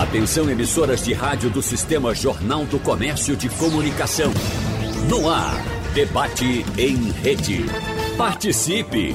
Atenção emissoras de rádio do Sistema Jornal do Comércio de Comunicação. No ar, debate em rede. Participe!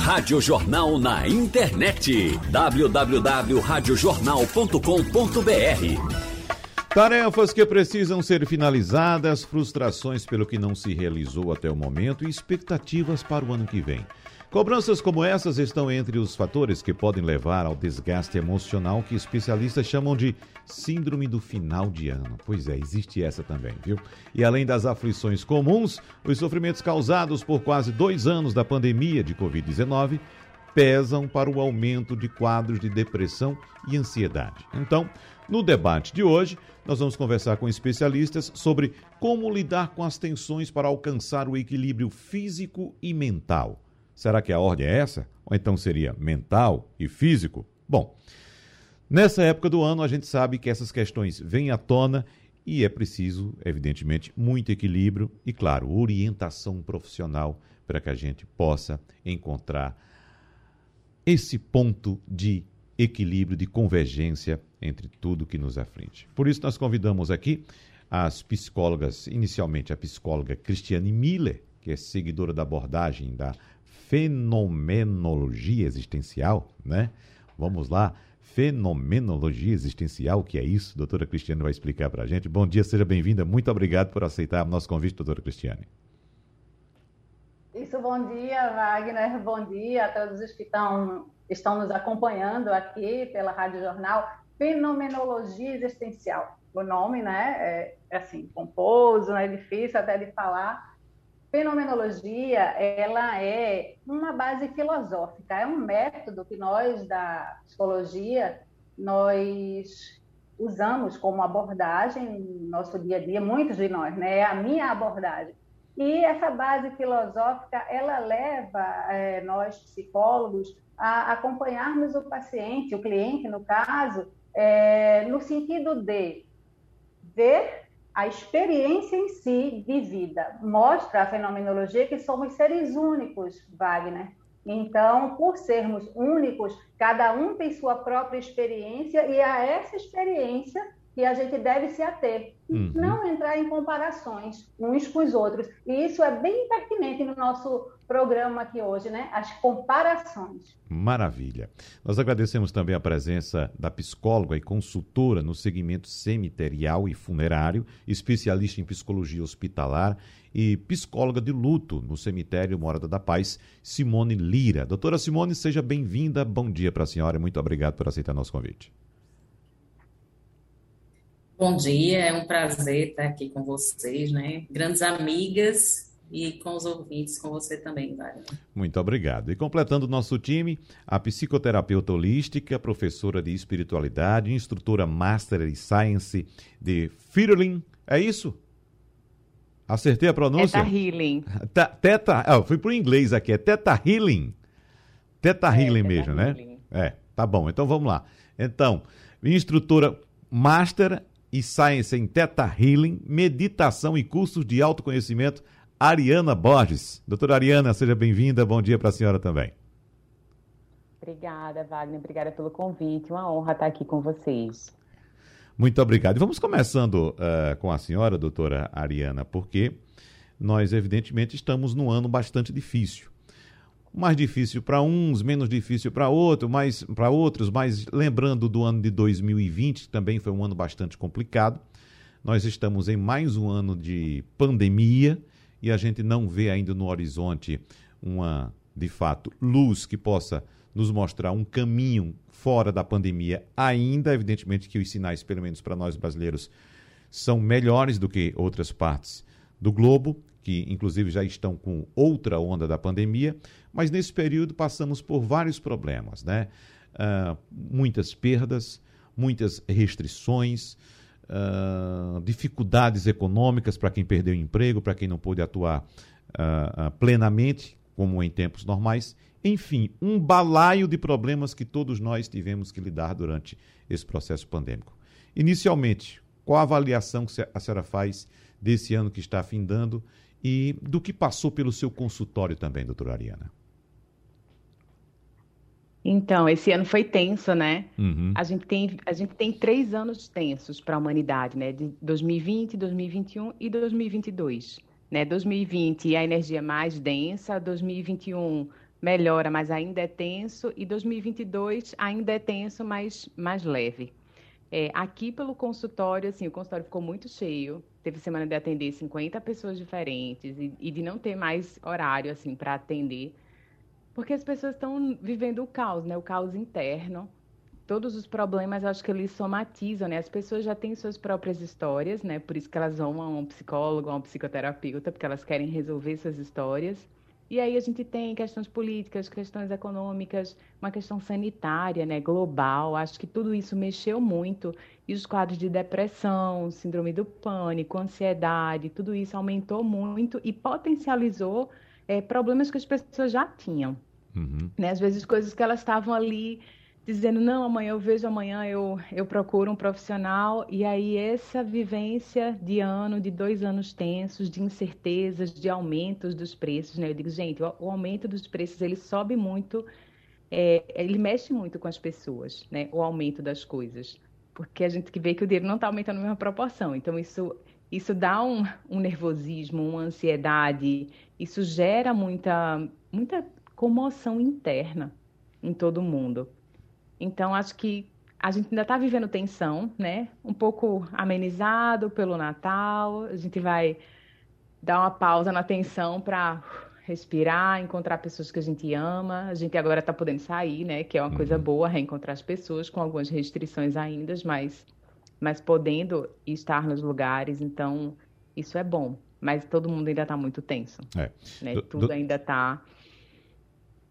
Rádio Jornal na internet. www.radiojornal.com.br Tarefas que precisam ser finalizadas, frustrações pelo que não se realizou até o momento e expectativas para o ano que vem. Cobranças como essas estão entre os fatores que podem levar ao desgaste emocional que especialistas chamam de síndrome do final de ano. Pois é, existe essa também, viu? E além das aflições comuns, os sofrimentos causados por quase dois anos da pandemia de Covid-19 pesam para o aumento de quadros de depressão e ansiedade. Então, no debate de hoje, nós vamos conversar com especialistas sobre como lidar com as tensões para alcançar o equilíbrio físico e mental. Será que a ordem é essa? Ou então seria mental e físico? Bom, nessa época do ano a gente sabe que essas questões vêm à tona e é preciso, evidentemente, muito equilíbrio e, claro, orientação profissional para que a gente possa encontrar esse ponto de equilíbrio, de convergência entre tudo que nos aflige. Por isso, nós convidamos aqui as psicólogas, inicialmente a psicóloga Cristiane Miller, que é seguidora da abordagem da fenomenologia existencial, né? Vamos lá, fenomenologia existencial, o que é isso? doutora Cristiane vai explicar para a gente. Bom dia, seja bem-vinda. Muito obrigado por aceitar o nosso convite, doutora Cristiane. Isso, bom dia, Wagner. Bom dia a todos os que estão, estão nos acompanhando aqui pela Rádio Jornal. Fenomenologia existencial. O nome, né, é, é assim, composto, é difícil até de falar, Fenomenologia, ela é uma base filosófica, é um método que nós da psicologia nós usamos como abordagem no nosso dia a dia, muitos de nós, né? É a minha abordagem. E essa base filosófica, ela leva é, nós psicólogos a acompanharmos o paciente, o cliente, no caso, é, no sentido de ver a experiência em si vivida mostra a fenomenologia que somos seres únicos, Wagner. Então, por sermos únicos, cada um tem sua própria experiência e a essa experiência que a gente deve se ater. Uhum. Não entrar em comparações uns com os outros. E isso é bem pertinente no nosso programa aqui hoje, né? As comparações. Maravilha. Nós agradecemos também a presença da psicóloga e consultora no segmento cemiterial e funerário, especialista em psicologia hospitalar e psicóloga de luto no cemitério Morada da Paz, Simone Lira. Doutora Simone, seja bem-vinda. Bom dia para a senhora. Muito obrigado por aceitar nosso convite. Bom dia, é um prazer estar aqui com vocês, né? Grandes amigas e com os ouvintes, com você também, Wagner. Muito obrigado. E completando o nosso time, a psicoterapeuta holística, professora de espiritualidade, instrutora Master em Science de Firlin. É isso? Acertei a pronúncia? Teta Healing. teta, oh, fui para o inglês aqui, é Teta Healing. Teta é, Healing mesmo, né? Healing. É, tá bom. Então vamos lá. Então, instrutora Master e Science em Teta Healing, meditação e cursos de autoconhecimento, Ariana Borges. Doutora Ariana, seja bem-vinda. Bom dia para a senhora também. Obrigada, Wagner. Obrigada pelo convite. Uma honra estar aqui com vocês. Muito obrigado. E vamos começando uh, com a senhora, doutora Ariana, porque nós, evidentemente, estamos num ano bastante difícil mais difícil para uns, menos difícil para outro, mais para outros, mas lembrando do ano de 2020, que também foi um ano bastante complicado. Nós estamos em mais um ano de pandemia e a gente não vê ainda no horizonte uma, de fato, luz que possa nos mostrar um caminho fora da pandemia ainda, evidentemente que os sinais, pelo menos para nós brasileiros, são melhores do que outras partes do globo, que inclusive já estão com outra onda da pandemia, mas nesse período passamos por vários problemas, né? Uh, muitas perdas, muitas restrições, uh, dificuldades econômicas para quem perdeu o emprego, para quem não pôde atuar uh, plenamente, como em tempos normais. Enfim, um balaio de problemas que todos nós tivemos que lidar durante esse processo pandêmico. Inicialmente, qual a avaliação que a senhora faz desse ano que está findando e do que passou pelo seu consultório também, doutora Ariana? Então, esse ano foi tenso, né? Uhum. A gente tem, a gente tem três anos tensos para a humanidade, né? De 2020, 2021 e 2022. Né? 2020 a energia mais densa, 2021 melhora, mas ainda é tenso, e 2022 ainda é tenso, mas mais leve. É, aqui pelo consultório, assim, o consultório ficou muito cheio. Teve semana de atender 50 pessoas diferentes e, e de não ter mais horário, assim, para atender. Porque as pessoas estão vivendo o caos, né? O caos interno. Todos os problemas, acho que eles somatizam, né? As pessoas já têm suas próprias histórias, né? Por isso que elas vão a um psicólogo, a um psicoterapeuta, porque elas querem resolver suas histórias. E aí a gente tem questões políticas, questões econômicas, uma questão sanitária, né, global. Acho que tudo isso mexeu muito e os quadros de depressão, síndrome do pânico, ansiedade, tudo isso aumentou muito e potencializou é, problemas que as pessoas já tinham. Uhum. Né? Às vezes coisas que elas estavam ali dizendo, não, amanhã eu vejo, amanhã eu, eu procuro um profissional. E aí essa vivência de ano, de dois anos tensos, de incertezas, de aumentos dos preços, né? Eu digo, gente, o, o aumento dos preços, ele sobe muito, é, ele mexe muito com as pessoas, né? O aumento das coisas. Porque a gente que vê que o dinheiro não está aumentando na mesma proporção. Então, isso isso dá um, um nervosismo, uma ansiedade, isso gera muita, muita comoção interna em todo mundo. Então, acho que a gente ainda está vivendo tensão, né? Um pouco amenizado pelo Natal. A gente vai dar uma pausa na tensão para respirar, encontrar pessoas que a gente ama. A gente agora está podendo sair, né? Que é uma uhum. coisa boa, reencontrar as pessoas com algumas restrições ainda, mas mas podendo estar nos lugares, então isso é bom. Mas todo mundo ainda está muito tenso. É. Né? Do, Tudo do... ainda está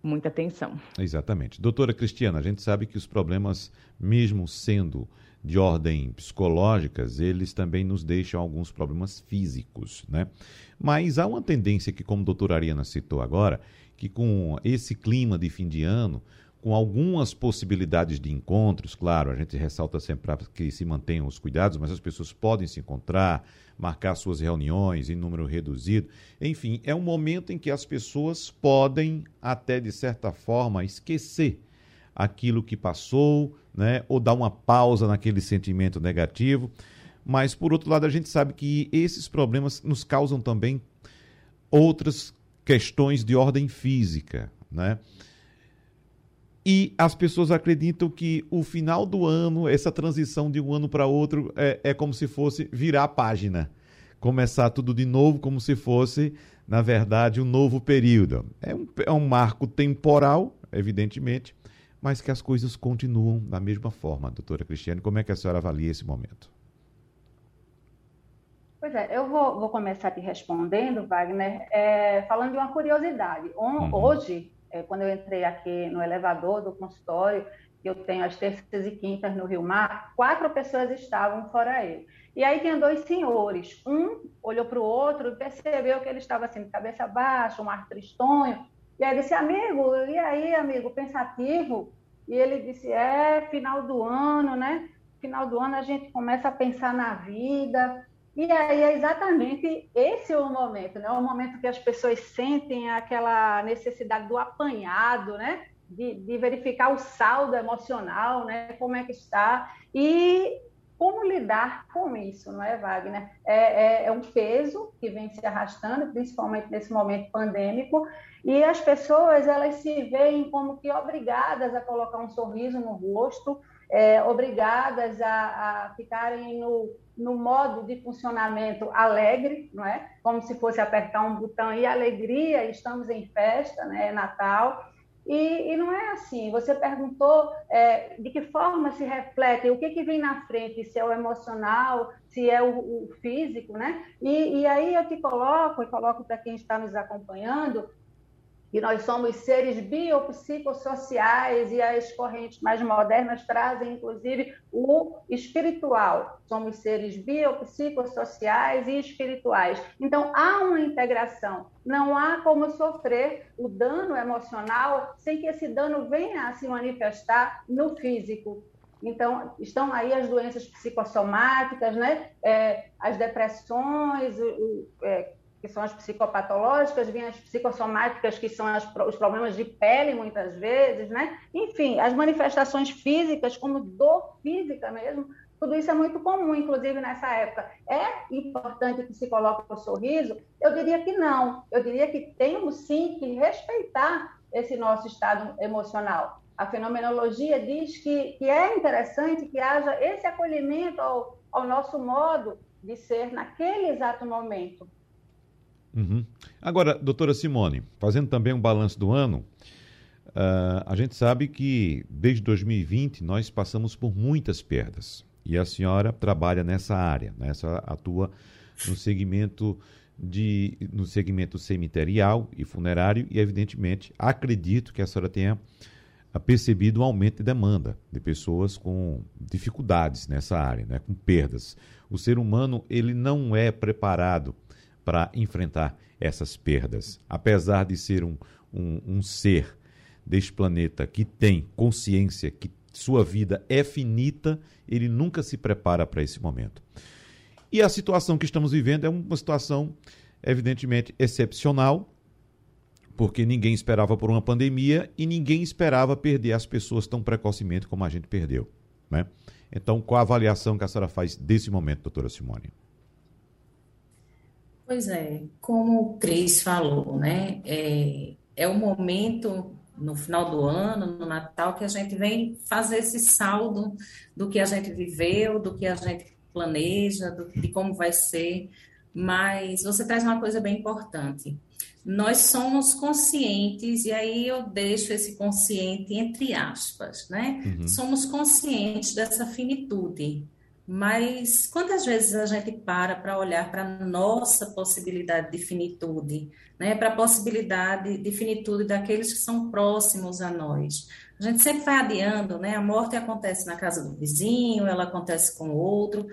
muita tensão. Exatamente. Doutora Cristiana, a gente sabe que os problemas, mesmo sendo de ordem psicológicas, eles também nos deixam alguns problemas físicos, né? Mas há uma tendência que, como a doutora Ariana citou agora, que com esse clima de fim de ano, com algumas possibilidades de encontros, claro, a gente ressalta sempre que se mantenham os cuidados, mas as pessoas podem se encontrar, marcar suas reuniões em número reduzido. Enfim, é um momento em que as pessoas podem, até de certa forma, esquecer aquilo que passou, né, ou dar uma pausa naquele sentimento negativo. Mas, por outro lado, a gente sabe que esses problemas nos causam também outras questões de ordem física, né? E as pessoas acreditam que o final do ano, essa transição de um ano para outro, é, é como se fosse virar a página. Começar tudo de novo, como se fosse, na verdade, um novo período. É um, é um marco temporal, evidentemente, mas que as coisas continuam da mesma forma. Doutora Cristiane, como é que a senhora avalia esse momento? Pois é, eu vou, vou começar te respondendo, Wagner, é, falando de uma curiosidade. Uhum. Hoje, é, quando eu entrei aqui no elevador do consultório, que eu tenho as terças e quintas no Rio Mar, quatro pessoas estavam fora ele. E aí tinha dois senhores. Um olhou para o outro e percebeu que ele estava assim, de cabeça baixa, um ar tristonho. E aí disse, amigo, e aí, amigo, pensativo? E ele disse, é, final do ano, né? Final do ano a gente começa a pensar na vida, e aí é exatamente esse o momento, né? O momento que as pessoas sentem aquela necessidade do apanhado, né? De, de, verificar o saldo emocional, né? Como é que está e como lidar com isso, não é, Wagner? É, é, é um peso que vem se arrastando, principalmente nesse momento pandêmico, e as pessoas elas se veem como que obrigadas a colocar um sorriso no rosto, é, obrigadas a, a ficarem no no modo de funcionamento alegre, não é? Como se fosse apertar um botão e alegria, estamos em festa, né? É Natal. E, e, não é assim. Você perguntou é, de que forma se reflete, o que, que vem na frente, se é o emocional, se é o, o físico, né? E, e, aí eu te coloco, e coloco para quem está nos acompanhando, que nós somos seres biopsicossociais e as correntes mais modernas trazem, inclusive, o espiritual. Somos seres biopsicossociais e espirituais. Então, há uma integração. Não há como sofrer o dano emocional sem que esse dano venha a se manifestar no físico. Então, estão aí as doenças psicossomáticas, né? É, as depressões, o, é, que são as psicopatológicas, vêm as psicossomáticas, que são as, os problemas de pele, muitas vezes, né? Enfim, as manifestações físicas, como dor física mesmo, tudo isso é muito comum, inclusive nessa época. É importante que se coloque o sorriso? Eu diria que não. Eu diria que temos sim que respeitar esse nosso estado emocional. A fenomenologia diz que, que é interessante que haja esse acolhimento ao, ao nosso modo de ser naquele exato momento. Uhum. Agora, doutora Simone, fazendo também um balanço do ano, uh, a gente sabe que desde 2020 nós passamos por muitas perdas. E a senhora trabalha nessa área, né? atua no segmento de no segmento cemiterial e funerário e evidentemente acredito que a senhora tenha percebido um aumento de demanda de pessoas com dificuldades nessa área, né, com perdas. O ser humano ele não é preparado para enfrentar essas perdas. Apesar de ser um, um, um ser deste planeta que tem consciência que sua vida é finita, ele nunca se prepara para esse momento. E a situação que estamos vivendo é uma situação, evidentemente, excepcional, porque ninguém esperava por uma pandemia e ninguém esperava perder as pessoas tão precocemente como a gente perdeu. Né? Então, qual a avaliação que a senhora faz desse momento, doutora Simone? Pois é, como o Cris falou, né? É, é o momento no final do ano, no Natal, que a gente vem fazer esse saldo do que a gente viveu, do que a gente planeja, do, de como vai ser. Mas você traz uma coisa bem importante. Nós somos conscientes, e aí eu deixo esse consciente entre aspas, né? Uhum. Somos conscientes dessa finitude mas quantas vezes a gente para para olhar para a nossa possibilidade de finitude, né? para a possibilidade de finitude daqueles que são próximos a nós? A gente sempre vai adiando, né? A morte acontece na casa do vizinho, ela acontece com o outro.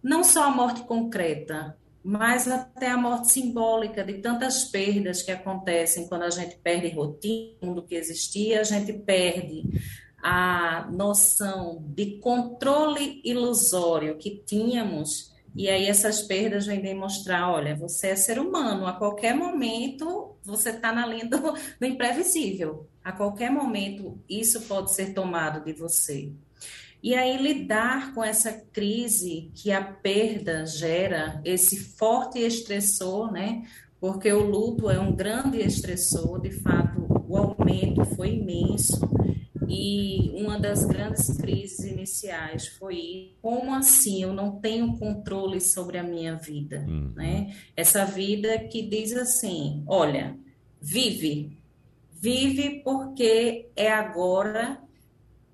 Não só a morte concreta, mas até a morte simbólica de tantas perdas que acontecem quando a gente perde rotina do que existia, a gente perde a noção de controle ilusório que tínhamos, e aí essas perdas vêm demonstrar, olha, você é ser humano, a qualquer momento você está na linha do, do imprevisível, a qualquer momento isso pode ser tomado de você. E aí lidar com essa crise que a perda gera, esse forte estressor, né? Porque o luto é um grande estressor, de fato, o aumento foi imenso. E uma das grandes crises iniciais foi como assim eu não tenho controle sobre a minha vida, uhum. né? Essa vida que diz assim, olha, vive, vive porque é agora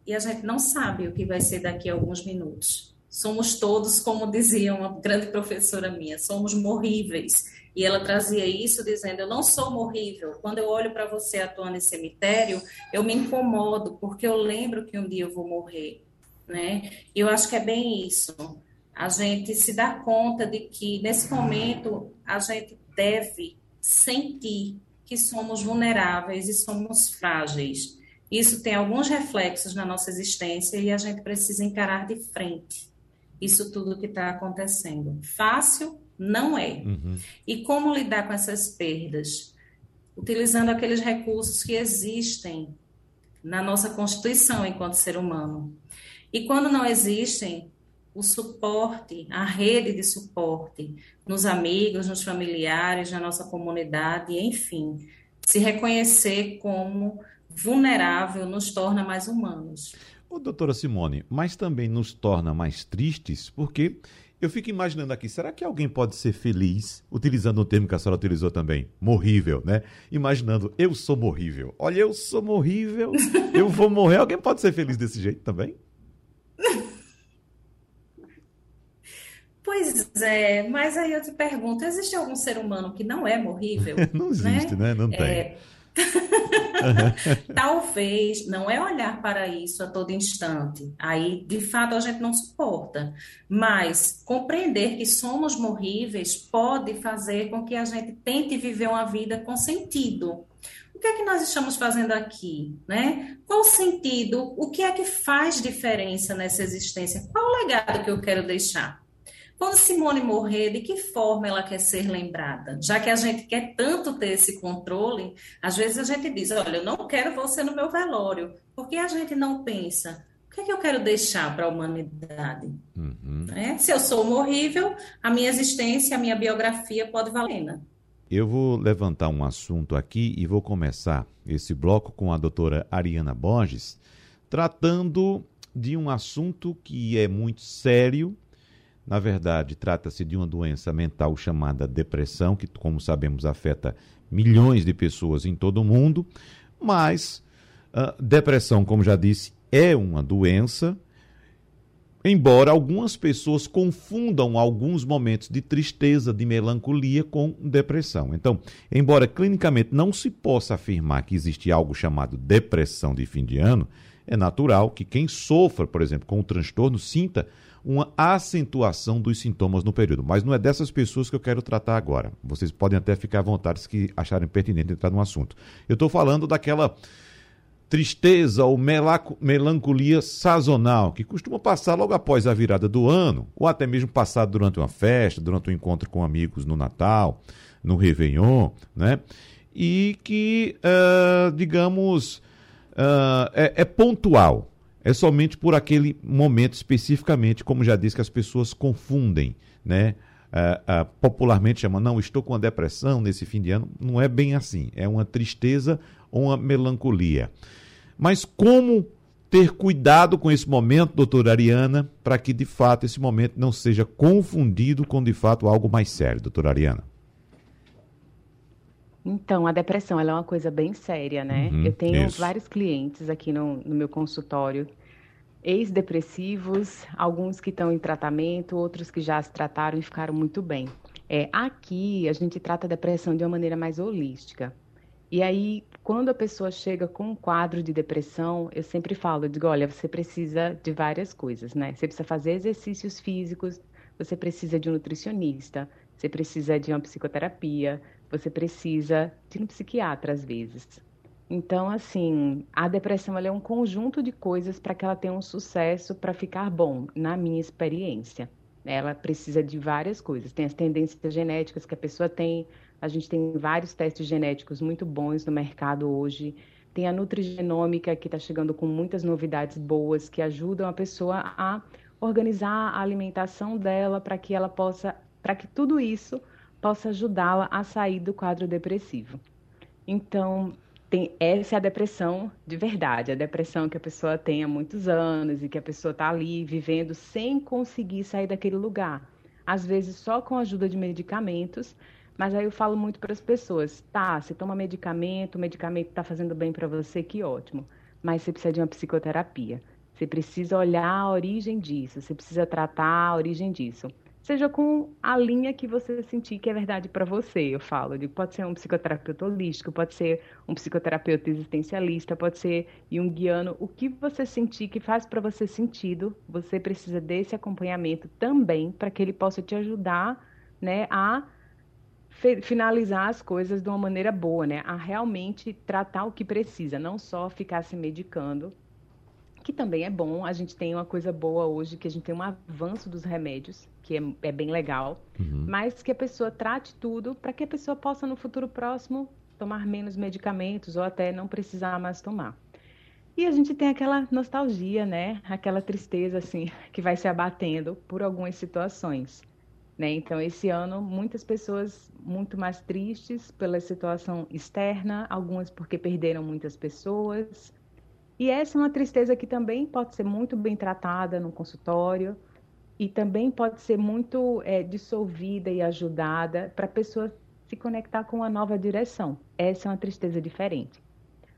e a gente não sabe o que vai ser daqui a alguns minutos. Somos todos, como dizia uma grande professora minha, somos morríveis. E ela trazia isso dizendo: Eu não sou morrível. Quando eu olho para você atuando em cemitério, eu me incomodo, porque eu lembro que um dia eu vou morrer. Né? E eu acho que é bem isso. A gente se dá conta de que, nesse momento, a gente deve sentir que somos vulneráveis e somos frágeis. Isso tem alguns reflexos na nossa existência e a gente precisa encarar de frente isso tudo que está acontecendo. Fácil não é. Uhum. E como lidar com essas perdas? Utilizando aqueles recursos que existem na nossa constituição enquanto ser humano. E quando não existem, o suporte, a rede de suporte nos amigos, nos familiares, na nossa comunidade, enfim, se reconhecer como vulnerável nos torna mais humanos. Ô, doutora Simone, mas também nos torna mais tristes porque eu fico imaginando aqui, será que alguém pode ser feliz, utilizando o termo que a senhora utilizou também, morrível, né? Imaginando, eu sou morrível. Olha, eu sou morrível, eu vou morrer. Alguém pode ser feliz desse jeito também? Pois é, mas aí eu te pergunto, existe algum ser humano que não é morrível? não existe, né? né? Não tem. É, Talvez não é olhar para isso a todo instante. Aí, de fato, a gente não suporta. Mas compreender que somos morríveis pode fazer com que a gente tente viver uma vida com sentido. O que é que nós estamos fazendo aqui, né? Qual o sentido? O que é que faz diferença nessa existência? Qual o legado que eu quero deixar? Quando Simone morrer, de que forma ela quer ser lembrada? Já que a gente quer tanto ter esse controle, às vezes a gente diz: olha, eu não quero você no meu velório. Por que a gente não pensa? O que é que eu quero deixar para a humanidade? Uhum. É? Se eu sou horrível, a minha existência, a minha biografia pode valer. Eu vou levantar um assunto aqui e vou começar esse bloco com a doutora Ariana Borges, tratando de um assunto que é muito sério. Na verdade, trata-se de uma doença mental chamada depressão, que, como sabemos, afeta milhões de pessoas em todo o mundo. Mas, uh, depressão, como já disse, é uma doença, embora algumas pessoas confundam alguns momentos de tristeza, de melancolia com depressão. Então, embora clinicamente não se possa afirmar que existe algo chamado depressão de fim de ano, é natural que quem sofra, por exemplo, com o transtorno sinta uma acentuação dos sintomas no período. Mas não é dessas pessoas que eu quero tratar agora. Vocês podem até ficar à vontade se acharem pertinente entrar no assunto. Eu estou falando daquela tristeza ou melancolia sazonal, que costuma passar logo após a virada do ano, ou até mesmo passar durante uma festa, durante um encontro com amigos no Natal, no Réveillon, né? E que, uh, digamos, uh, é, é pontual. É somente por aquele momento especificamente, como já disse, que as pessoas confundem, né? Uh, uh, popularmente chama, não, estou com uma depressão nesse fim de ano. Não é bem assim. É uma tristeza ou uma melancolia. Mas como ter cuidado com esse momento, doutora Ariana, para que de fato esse momento não seja confundido com de fato algo mais sério, doutora Ariana? Então, a depressão é uma coisa bem séria, né? Uhum, Eu tenho isso. vários clientes aqui no, no meu consultório, ex-depressivos, alguns que estão em tratamento, outros que já se trataram e ficaram muito bem. É, aqui a gente trata a depressão de uma maneira mais holística. E aí, quando a pessoa chega com um quadro de depressão, eu sempre falo, eu digo, olha, você precisa de várias coisas, né? Você precisa fazer exercícios físicos, você precisa de um nutricionista, você precisa de uma psicoterapia, você precisa de um psiquiatra às vezes. Então, assim, a depressão é um conjunto de coisas para que ela tenha um sucesso para ficar bom, na minha experiência. Ela precisa de várias coisas. Tem as tendências genéticas que a pessoa tem, a gente tem vários testes genéticos muito bons no mercado hoje. Tem a nutrigenômica, que está chegando com muitas novidades boas que ajudam a pessoa a organizar a alimentação dela para que ela possa, para que tudo isso possa ajudá-la a sair do quadro depressivo. Então, tem, essa é a depressão de verdade, a depressão que a pessoa tem há muitos anos e que a pessoa está ali vivendo sem conseguir sair daquele lugar. Às vezes só com a ajuda de medicamentos, mas aí eu falo muito para as pessoas, tá, você toma medicamento, o medicamento está fazendo bem para você, que ótimo. Mas você precisa de uma psicoterapia. Você precisa olhar a origem disso, você precisa tratar a origem disso. Seja com a linha que você sentir que é verdade para você, eu falo. Digo, pode ser um psicoterapeuta holístico, pode ser um psicoterapeuta existencialista, pode ser junguiano. O que você sentir que faz para você sentido, você precisa desse acompanhamento também para que ele possa te ajudar né, a finalizar as coisas de uma maneira boa, né? A realmente tratar o que precisa, não só ficar se medicando, que também é bom. A gente tem uma coisa boa hoje, que a gente tem um avanço dos remédios, que é, é bem legal, uhum. mas que a pessoa trate tudo para que a pessoa possa, no futuro próximo, tomar menos medicamentos ou até não precisar mais tomar. E a gente tem aquela nostalgia, né? Aquela tristeza, assim, que vai se abatendo por algumas situações. Né? Então, esse ano, muitas pessoas muito mais tristes pela situação externa, algumas porque perderam muitas pessoas. E essa é uma tristeza que também pode ser muito bem tratada no consultório e também pode ser muito é, dissolvida e ajudada para a pessoa se conectar com uma nova direção. Essa é uma tristeza diferente.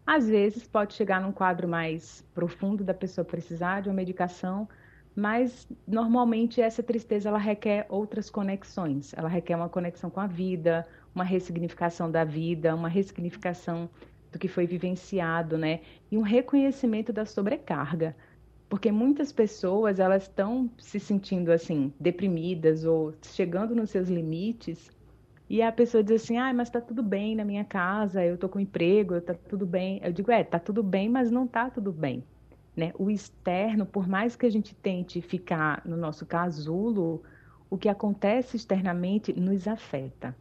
Às vezes pode chegar num quadro mais profundo da pessoa precisar de uma medicação, mas normalmente essa tristeza ela requer outras conexões. Ela requer uma conexão com a vida, uma ressignificação da vida, uma ressignificação do que foi vivenciado, né? E um reconhecimento da sobrecarga. Porque muitas pessoas, elas estão se sentindo assim, deprimidas ou chegando nos seus limites, e a pessoa diz assim: "Ah, mas tá tudo bem na minha casa, eu tô com emprego, tá tudo bem". Eu digo: "É, tá tudo bem, mas não tá tudo bem". Né? O externo, por mais que a gente tente ficar no nosso casulo, o que acontece externamente nos afeta.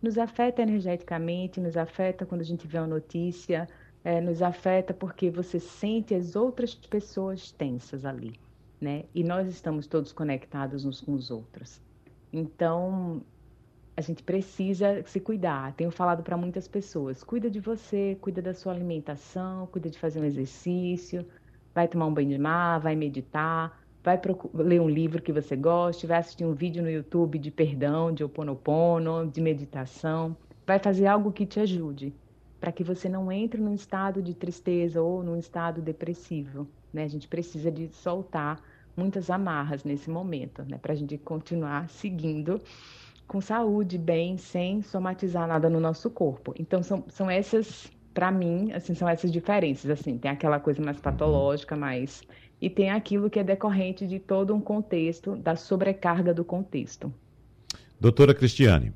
Nos afeta energeticamente, nos afeta quando a gente vê uma notícia, é, nos afeta porque você sente as outras pessoas tensas ali, né? E nós estamos todos conectados uns com os outros. Então, a gente precisa se cuidar. Tenho falado para muitas pessoas: cuida de você, cuida da sua alimentação, cuida de fazer um exercício, vai tomar um banho de mar, vai meditar, vai ler um livro que você goste, vai assistir um vídeo no YouTube de perdão, de oponopono, de meditação, vai fazer algo que te ajude, para que você não entre num estado de tristeza ou num estado depressivo. Né? A gente precisa de soltar muitas amarras nesse momento, né? para a gente continuar seguindo com saúde, bem, sem somatizar nada no nosso corpo. Então, são, são essas, para mim, assim, são essas diferenças, assim, tem aquela coisa mais patológica, mais... E tem aquilo que é decorrente de todo um contexto, da sobrecarga do contexto. Doutora Cristiane.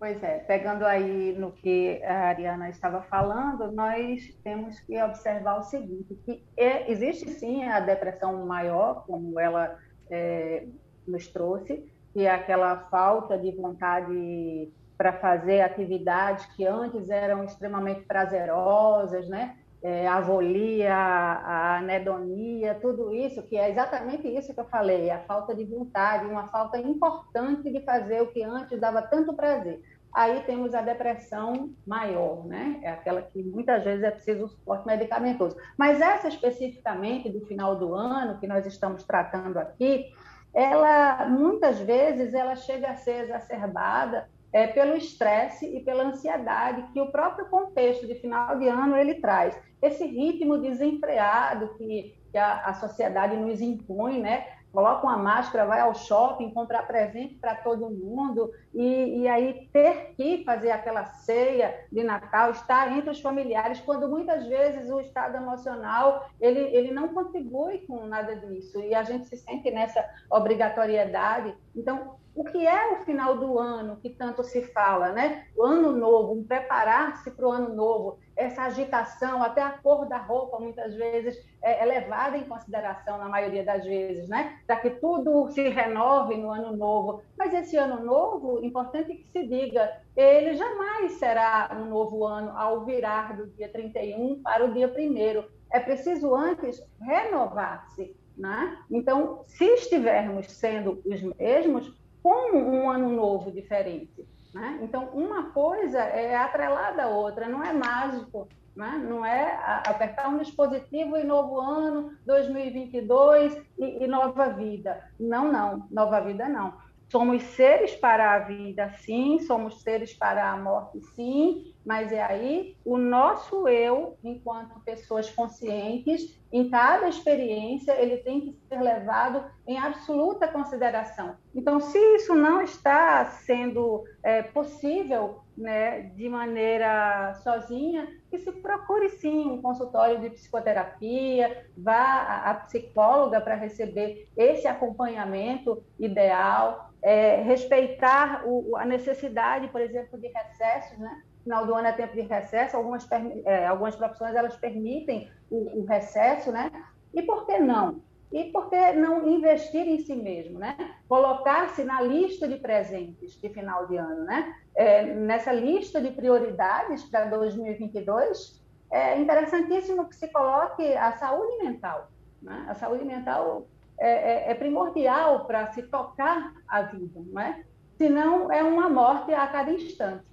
Pois é, pegando aí no que a Ariana estava falando, nós temos que observar o seguinte, que é, existe sim a depressão maior, como ela é, nos trouxe, que é aquela falta de vontade para fazer atividades que antes eram extremamente prazerosas, né? É, a avolia, a anedonia, tudo isso, que é exatamente isso que eu falei, a falta de vontade, uma falta importante de fazer o que antes dava tanto prazer. Aí temos a depressão maior, né? É aquela que muitas vezes é preciso suporte medicamentoso. Mas essa especificamente do final do ano, que nós estamos tratando aqui, ela muitas vezes ela chega a ser exacerbada é, pelo estresse e pela ansiedade que o próprio contexto de final de ano ele traz. Esse ritmo desenfreado que, que a, a sociedade nos impõe, né? Coloca uma máscara, vai ao shopping, comprar presente para todo mundo, e, e, aí ter que fazer aquela ceia de Natal, estar entre os familiares, quando muitas vezes o estado emocional ele, ele não contribui com nada disso, e a gente se sente nessa obrigatoriedade. Então, o que é o final do ano que tanto se fala, né? O ano novo, um preparar-se para o ano novo, essa agitação, até a cor da roupa muitas vezes é, é levada em consideração na maioria das vezes, né? Para que tudo se renove no ano novo. Mas esse ano novo, importante que se diga, ele jamais será um novo ano ao virar do dia 31 para o dia 1 É preciso antes renovar-se, né? Então, se estivermos sendo os mesmos, como um ano novo diferente. Né? Então, uma coisa é atrelada à outra, não é mágico, né? não é apertar um dispositivo e novo ano, 2022 e, e nova vida. Não, não, nova vida não. Somos seres para a vida, sim, somos seres para a morte, sim, mas é aí o nosso eu, enquanto pessoas conscientes, em cada experiência, ele tem que ser levado em absoluta consideração. Então, se isso não está sendo é, possível né, de maneira sozinha, que se procure sim um consultório de psicoterapia, vá à psicóloga para receber esse acompanhamento ideal, é, respeitar o, a necessidade, por exemplo, de recessos, né? Final do ano é tempo de recesso, algumas, é, algumas profissões elas permitem o, o, recesso, né? E por que não? E por que não investir em si mesmo, né? Colocar-se na lista de presentes de final de ano, né? É, nessa lista de prioridades para 2022, é interessantíssimo que se coloque a saúde mental. Né? A saúde mental é, é, é primordial para se tocar a vida, não é? Senão é uma morte a cada instante.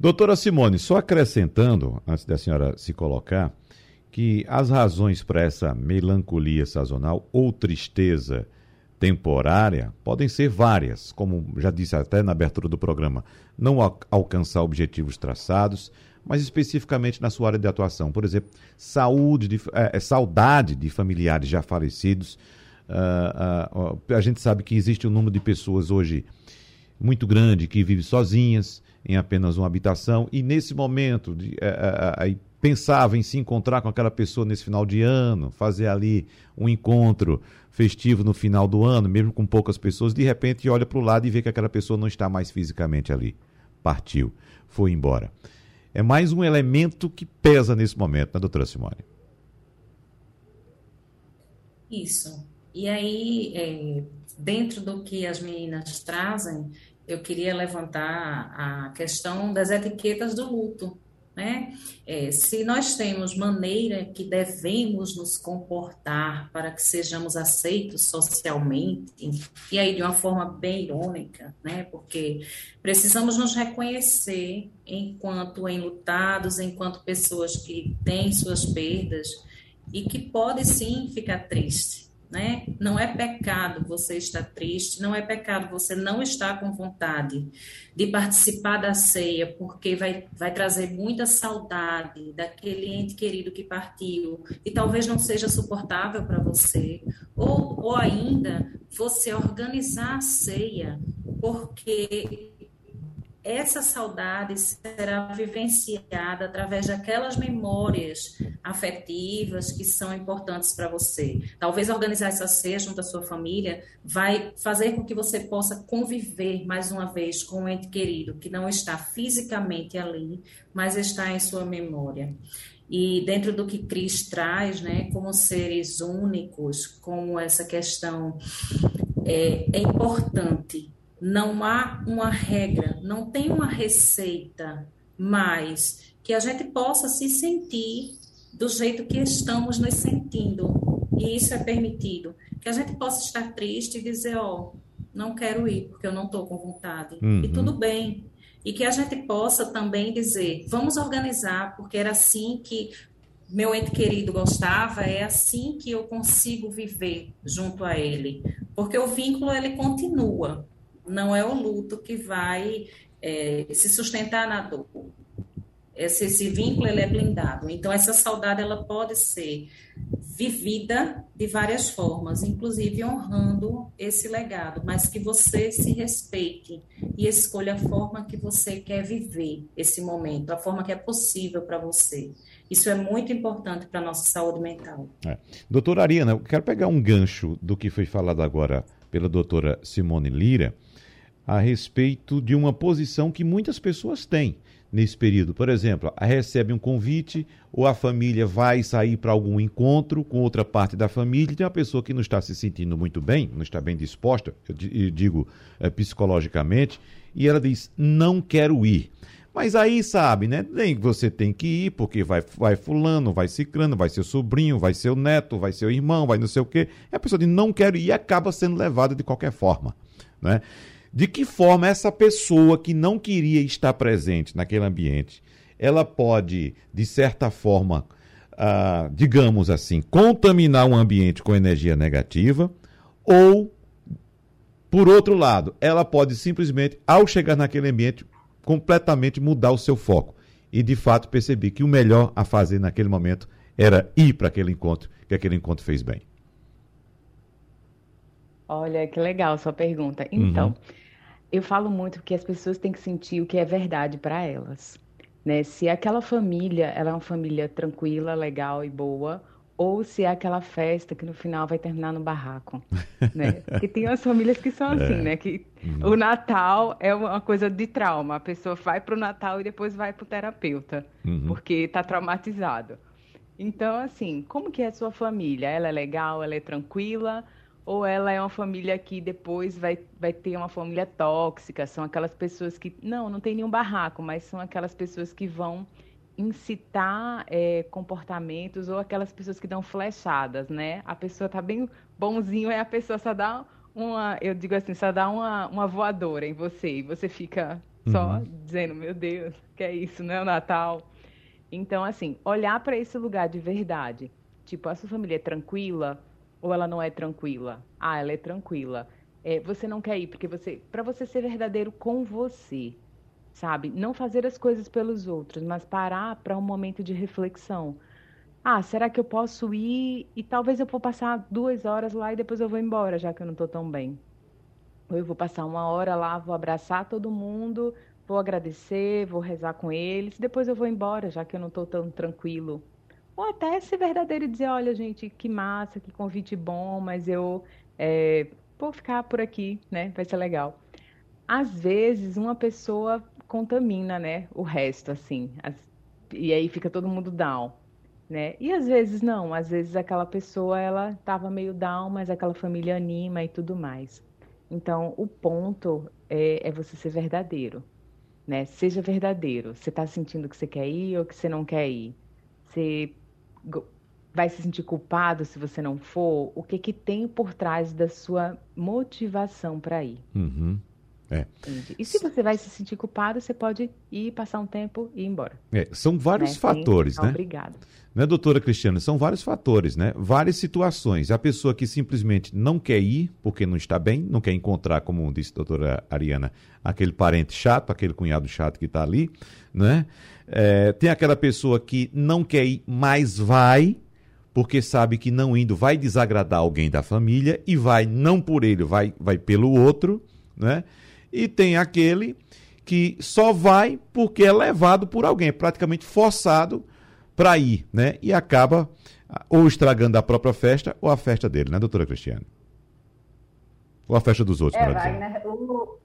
Doutora Simone, só acrescentando, antes da senhora se colocar, que as razões para essa melancolia sazonal ou tristeza temporária podem ser várias, como já disse até na abertura do programa, não alcançar objetivos traçados, mas especificamente na sua área de atuação. Por exemplo, saúde, de, é, é saudade de familiares já falecidos. Uh, uh, a gente sabe que existe um número de pessoas hoje muito grande que vive sozinhas em apenas uma habitação e nesse momento de, uh, pensava em se encontrar com aquela pessoa nesse final de ano, fazer ali um encontro festivo no final do ano, mesmo com poucas pessoas, de repente olha para o lado e vê que aquela pessoa não está mais fisicamente ali. Partiu, foi embora é mais um elemento que pesa nesse momento, né, doutora Simone? Isso. E aí, é, dentro do que as meninas trazem, eu queria levantar a questão das etiquetas do luto. Né? É, se nós temos maneira que devemos nos comportar para que sejamos aceitos socialmente, e aí de uma forma bem irônica, né? porque precisamos nos reconhecer enquanto enlutados, enquanto pessoas que têm suas perdas e que pode sim ficar triste né? Não é pecado você estar triste, não é pecado você não estar com vontade de participar da ceia, porque vai, vai trazer muita saudade daquele ente querido que partiu e talvez não seja suportável para você. Ou, ou ainda, você organizar a ceia, porque essa saudade será vivenciada através daquelas memórias afetivas que são importantes para você. Talvez organizar essa ceia junto à sua família vai fazer com que você possa conviver mais uma vez com um ente querido que não está fisicamente ali, mas está em sua memória. E dentro do que Cris traz, né, como seres únicos, como essa questão é, é importante não há uma regra, não tem uma receita, mas que a gente possa se sentir do jeito que estamos nos sentindo. E isso é permitido. Que a gente possa estar triste e dizer, ó, oh, não quero ir porque eu não estou com vontade. Uhum. E tudo bem. E que a gente possa também dizer, vamos organizar, porque era assim que meu ente querido gostava, é assim que eu consigo viver junto a ele. Porque o vínculo, ele continua não é o luto que vai é, se sustentar na dor. Esse, esse vínculo ele é blindado. Então, essa saudade ela pode ser vivida de várias formas, inclusive honrando esse legado, mas que você se respeite e escolha a forma que você quer viver esse momento, a forma que é possível para você. Isso é muito importante para a nossa saúde mental. É. Doutora Ariana, eu quero pegar um gancho do que foi falado agora pela doutora Simone Lira a respeito de uma posição que muitas pessoas têm nesse período. Por exemplo, recebe um convite ou a família vai sair para algum encontro com outra parte da família tem uma pessoa que não está se sentindo muito bem, não está bem disposta, eu digo é, psicologicamente, e ela diz: não quero ir. Mas aí, sabe, né? Nem você tem que ir, porque vai, vai fulano, vai ciclano, vai seu sobrinho, vai seu neto, vai seu irmão, vai não sei o quê. A pessoa diz, não quero ir e acaba sendo levada de qualquer forma, né? De que forma essa pessoa que não queria estar presente naquele ambiente, ela pode, de certa forma, uh, digamos assim, contaminar um ambiente com energia negativa, ou, por outro lado, ela pode simplesmente, ao chegar naquele ambiente, completamente mudar o seu foco e, de fato, perceber que o melhor a fazer naquele momento era ir para aquele encontro, que aquele encontro fez bem. Olha, que legal sua pergunta. Então, uhum. eu falo muito que as pessoas têm que sentir o que é verdade para elas. Né? Se aquela família ela é uma família tranquila, legal e boa, ou se é aquela festa que no final vai terminar no barraco, né? Porque tem umas famílias que são assim, é. né? Que uhum. o Natal é uma coisa de trauma. A pessoa vai para o Natal e depois vai para o terapeuta, uhum. porque está traumatizado. Então, assim, como que é a sua família? Ela é legal? Ela é tranquila? Ou ela é uma família que depois vai, vai ter uma família tóxica, são aquelas pessoas que, não, não tem nenhum barraco, mas são aquelas pessoas que vão incitar é, comportamentos ou aquelas pessoas que dão flechadas, né? A pessoa tá bem bonzinho, é a pessoa só dá uma, eu digo assim, só dá uma, uma voadora em você e você fica só uhum. dizendo, meu Deus, que é isso, não é o Natal? Então, assim, olhar para esse lugar de verdade. Tipo, a sua família é tranquila, ou ela não é tranquila? Ah, ela é tranquila. É, você não quer ir porque você, para você ser verdadeiro com você, sabe? Não fazer as coisas pelos outros, mas parar para um momento de reflexão. Ah, será que eu posso ir e talvez eu vou passar duas horas lá e depois eu vou embora, já que eu não estou tão bem? Ou eu vou passar uma hora lá, vou abraçar todo mundo, vou agradecer, vou rezar com eles, depois eu vou embora, já que eu não estou tão tranquilo ou até ser verdadeiro e dizer, olha, gente, que massa, que convite bom, mas eu é, vou ficar por aqui, né? Vai ser legal. Às vezes, uma pessoa contamina, né? O resto, assim. As, e aí fica todo mundo down. né? E às vezes não, às vezes aquela pessoa ela estava meio down, mas aquela família anima e tudo mais. Então, o ponto é, é você ser verdadeiro, né? Seja verdadeiro. Você está sentindo que você quer ir ou que você não quer ir? Você vai se sentir culpado se você não for? O que que tem por trás da sua motivação para ir? Uhum. É. E se você vai se sentir culpado, você pode ir passar um tempo e ir embora. É, são vários né? fatores, Sim, né? Obrigada. Né, doutora Cristiana? São vários fatores, né? Várias situações. A pessoa que simplesmente não quer ir porque não está bem, não quer encontrar, como disse a doutora Ariana, aquele parente chato, aquele cunhado chato que está ali, né? É, tem aquela pessoa que não quer ir, mas vai, porque sabe que não indo vai desagradar alguém da família e vai não por ele, vai, vai pelo outro, né? E tem aquele que só vai porque é levado por alguém, é praticamente forçado para ir, né? E acaba ou estragando a própria festa ou a festa dele, né, doutora Cristiane? Ou a festa dos outros, é, Wagner, o,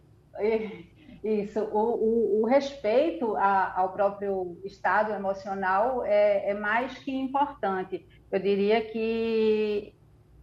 isso, o, o, o respeito a, ao próprio estado emocional é, é mais que importante. Eu diria que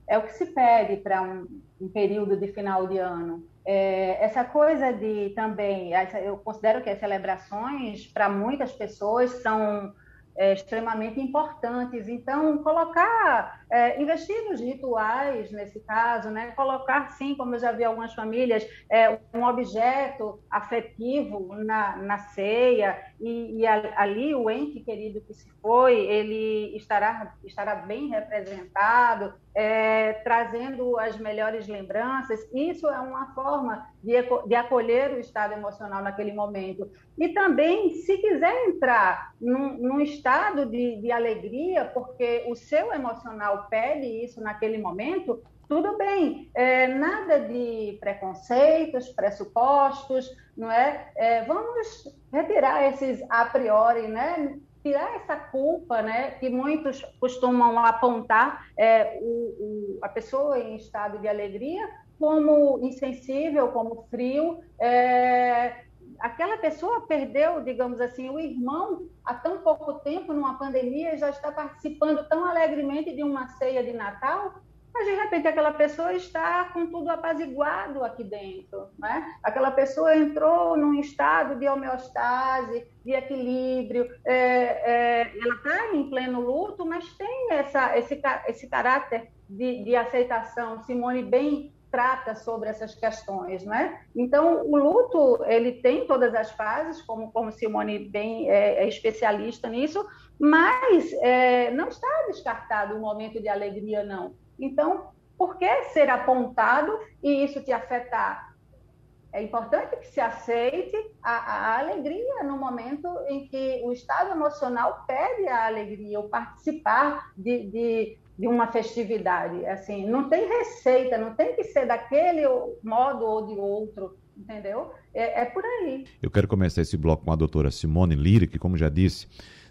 é o que se pede para um, um período de final de ano. É, essa coisa de também, eu considero que as celebrações, para muitas pessoas, são é, extremamente importantes. Então, colocar, é, investir nos rituais, nesse caso, né? colocar, sim, como eu já vi algumas famílias, é, um objeto afetivo na, na ceia, e, e, ali o ente querido que se foi, ele estará, estará bem representado, é, trazendo as melhores lembranças. Isso é uma forma de, de acolher o estado emocional naquele momento. E também, se quiser entrar num, num estado de, de alegria, porque o seu emocional pede isso naquele momento, tudo bem, é, nada de preconceitos, pressupostos, não é? é? Vamos retirar esses a priori, né? Tirar essa culpa, né? Que muitos costumam apontar é, o, o, a pessoa em estado de alegria como insensível, como frio. É, aquela pessoa perdeu, digamos assim, o irmão há tão pouco tempo numa pandemia e já está participando tão alegremente de uma ceia de Natal mas de repente aquela pessoa está com tudo apaziguado aqui dentro, né? Aquela pessoa entrou num estado de homeostase, de equilíbrio, é, é, ela está em pleno luto, mas tem essa, esse, esse caráter de, de aceitação. Simone bem trata sobre essas questões, né? Então, o luto, ele tem todas as fases, como, como Simone bem é, é especialista nisso, mas é, não está descartado o momento de alegria, não. Então, por que ser apontado e isso te afetar? É importante que se aceite a, a, alegria no momento em que o estado emocional pede a alegria, o participar de, de, de uma festividade. Assim, não tem receita, não tem que ser daquele modo ou de outro, entendeu? É, é por aí. Eu quero começar esse bloco com a doutora Simone Lira, que, como já disse,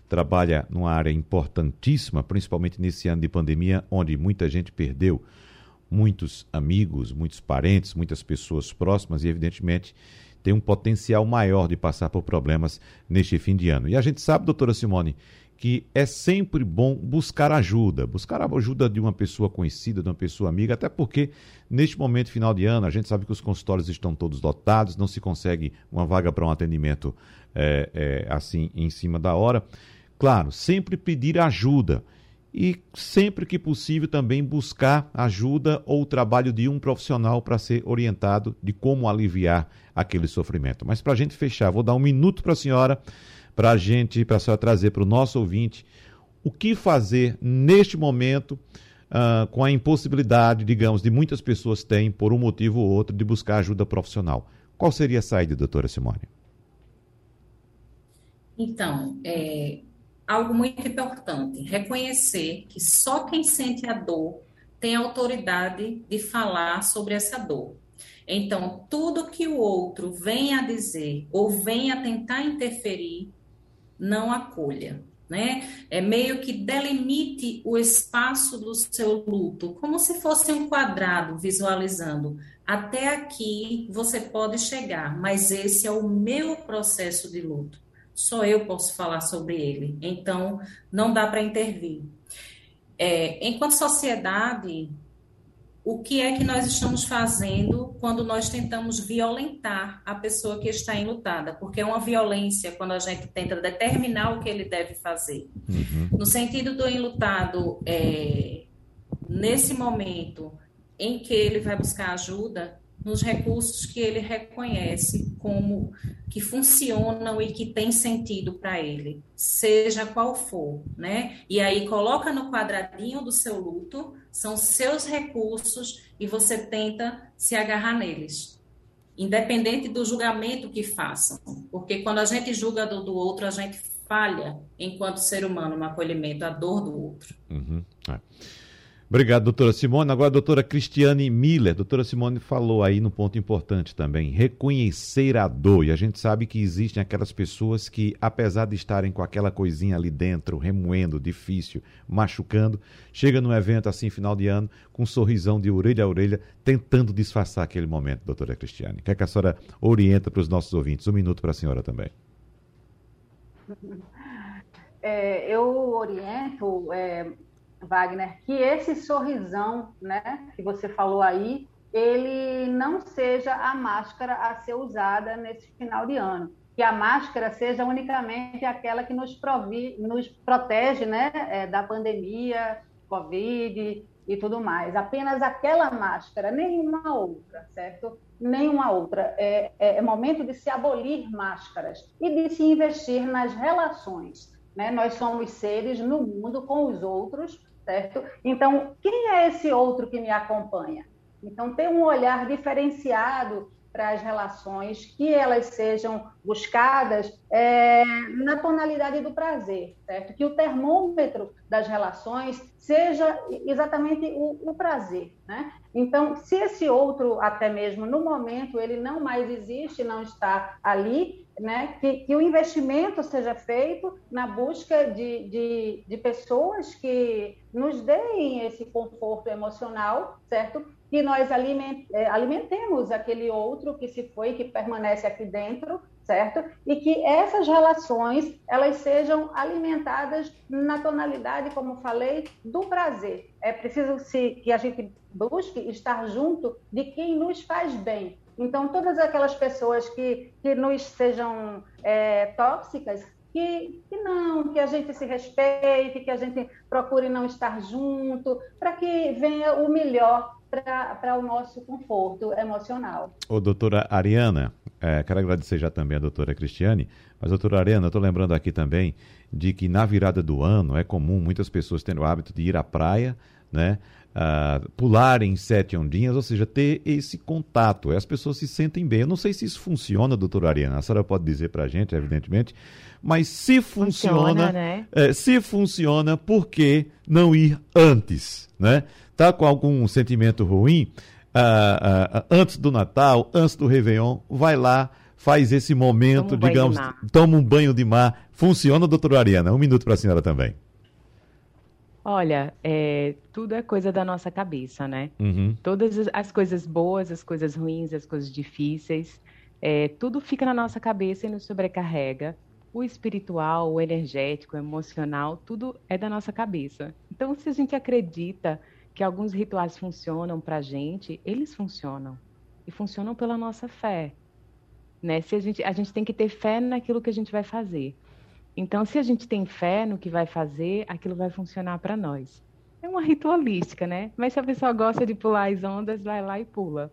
trabalha numa área importantíssima, principalmente nesse ano de pandemia, onde muita gente perdeu muitos amigos, muitos parentes, muitas pessoas próximas e, evidentemente, tem um potencial maior de passar por problemas neste fim de ano. E a gente sabe, doutora Simone, que é sempre bom buscar ajuda, buscar a ajuda de uma pessoa conhecida, de uma pessoa amiga, até porque neste momento final de ano a gente sabe que os consultórios estão todos lotados, não se consegue uma vaga para um atendimento é, é, assim em cima da hora. Claro, sempre pedir ajuda e sempre que possível também buscar ajuda ou trabalho de um profissional para ser orientado de como aliviar aquele sofrimento. Mas para a gente fechar, vou dar um minuto para a senhora, para a gente, para senhora trazer para o nosso ouvinte o que fazer neste momento uh, com a impossibilidade, digamos, de muitas pessoas têm, por um motivo ou outro, de buscar ajuda profissional. Qual seria a saída, doutora Simone? Então, é, algo muito importante: reconhecer que só quem sente a dor tem autoridade de falar sobre essa dor. Então, tudo que o outro venha a dizer ou venha a tentar interferir, não acolha. Né? É meio que delimite o espaço do seu luto, como se fosse um quadrado visualizando. Até aqui você pode chegar, mas esse é o meu processo de luto. só eu posso falar sobre ele. Então, não dá para intervir. É, enquanto sociedade, o que é que nós estamos fazendo quando nós tentamos violentar a pessoa que está enlutada? Porque é uma violência quando a gente tenta determinar o que ele deve fazer. Uhum. No sentido do enlutado, é, nesse momento em que ele vai buscar ajuda, nos recursos que ele reconhece como que funcionam e que tem sentido para ele, seja qual for, né? E aí coloca no quadradinho do seu luto, são seus recursos e você tenta se agarrar neles. Independente do julgamento que façam, porque quando a gente julga do, do outro, a gente falha enquanto ser humano no acolhimento à dor do outro. Uhum. É. Obrigado, doutora Simone. Agora, a doutora Cristiane Miller. Doutora Simone falou aí no ponto importante também, reconhecer a dor. E a gente sabe que existem aquelas pessoas que, apesar de estarem com aquela coisinha ali dentro, remoendo, difícil, machucando, chega num evento assim, final de ano, com um sorrisão de orelha a orelha, tentando disfarçar aquele momento, doutora Cristiane. Quer que a senhora orienta para os nossos ouvintes? Um minuto para a senhora também. É, eu oriento... É Wagner, que esse sorrisão, né, que você falou aí, ele não seja a máscara a ser usada nesse final de ano. Que a máscara seja unicamente aquela que nos, provi, nos protege né, é, da pandemia, Covid e tudo mais. Apenas aquela máscara, nenhuma outra, certo? Nenhuma outra. É, é, é momento de se abolir máscaras e de se investir nas relações. Né? Nós somos seres no mundo com os outros certo? Então, quem é esse outro que me acompanha? Então, ter um olhar diferenciado para as relações, que elas sejam buscadas é, na tonalidade do prazer, certo? Que o termômetro das relações seja exatamente o, o, prazer, né? Então, se esse outro, até mesmo no momento, ele não mais existe, não está ali, né? Que, que o investimento seja feito na busca de, de, de pessoas que nos deem esse conforto emocional, certo? Que nós é, alimentemos aquele outro que se foi, que permanece aqui dentro, certo? E que essas relações elas sejam alimentadas na tonalidade, como falei, do prazer. É preciso que a gente busque estar junto de quem nos faz bem. Então, todas aquelas pessoas que, que nos sejam é, tóxicas, que, que não, que a gente se respeite, que a gente procure não estar junto, para que venha o melhor para o nosso conforto emocional. Ô, doutora Ariana, é, quero agradecer já também a doutora Cristiane, mas doutora Ariana, estou lembrando aqui também de que na virada do ano é comum muitas pessoas terem o hábito de ir à praia, né? Uh, pular em sete ondinhas, ou seja, ter esse contato. As pessoas se sentem bem. Eu não sei se isso funciona, doutora Ariana. A senhora pode dizer para a gente, evidentemente, mas se funciona, funciona né? é, se funciona, por que não ir antes? Né? Tá com algum sentimento ruim? Uh, uh, antes do Natal, antes do Réveillon, vai lá, faz esse momento, toma um digamos, toma um banho de mar. Funciona, doutora Ariana? Um minuto para a senhora também. Olha, é, tudo é coisa da nossa cabeça, né? Uhum. Todas as coisas boas, as coisas ruins, as coisas difíceis, é, tudo fica na nossa cabeça e nos sobrecarrega. O espiritual, o energético, o emocional, tudo é da nossa cabeça. Então, se a gente acredita que alguns rituais funcionam para a gente, eles funcionam. E funcionam pela nossa fé. Né? Se a, gente, a gente tem que ter fé naquilo que a gente vai fazer. Então, se a gente tem fé no que vai fazer, aquilo vai funcionar para nós. É uma ritualística, né? Mas se a pessoa gosta de pular as ondas, vai lá e pula.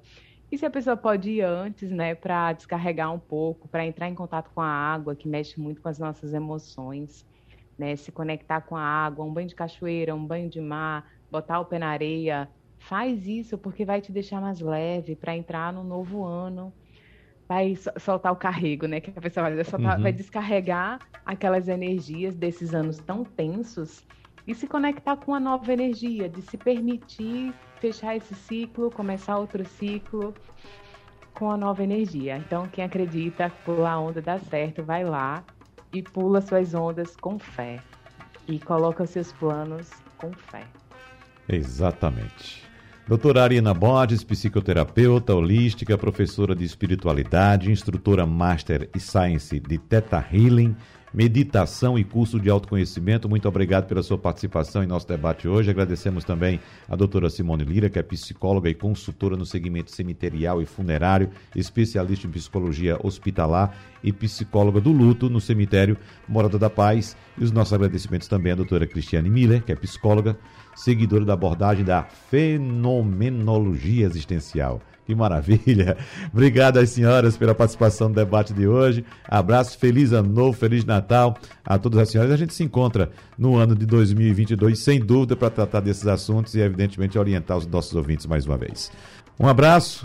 E se a pessoa pode ir antes, né, para descarregar um pouco, para entrar em contato com a água, que mexe muito com as nossas emoções, né? Se conectar com a água, um banho de cachoeira, um banho de mar, botar o pé na areia, faz isso porque vai te deixar mais leve para entrar no novo ano vai soltar o carrego, né? Que a pessoa vai, soltar, uhum. vai descarregar aquelas energias desses anos tão tensos e se conectar com a nova energia, de se permitir fechar esse ciclo, começar outro ciclo com a nova energia. Então, quem acredita que pular a onda dá certo, vai lá e pula suas ondas com fé e coloca seus planos com fé. Exatamente. Doutora Arina Borges, psicoterapeuta holística, professora de espiritualidade, instrutora Master Science de Theta Healing, meditação e curso de autoconhecimento. Muito obrigado pela sua participação em nosso debate hoje. Agradecemos também a doutora Simone Lira, que é psicóloga e consultora no segmento cemiterial e funerário, especialista em psicologia hospitalar e psicóloga do luto no cemitério Morada da Paz. E os nossos agradecimentos também à doutora Cristiane Miller, que é psicóloga, seguidora da abordagem da fenomenologia existencial. Que maravilha! Obrigado às senhoras pela participação no debate de hoje. Abraço, feliz ano novo, feliz Natal a todas as senhoras. A gente se encontra no ano de 2022, sem dúvida, para tratar desses assuntos e, evidentemente, orientar os nossos ouvintes mais uma vez. Um abraço.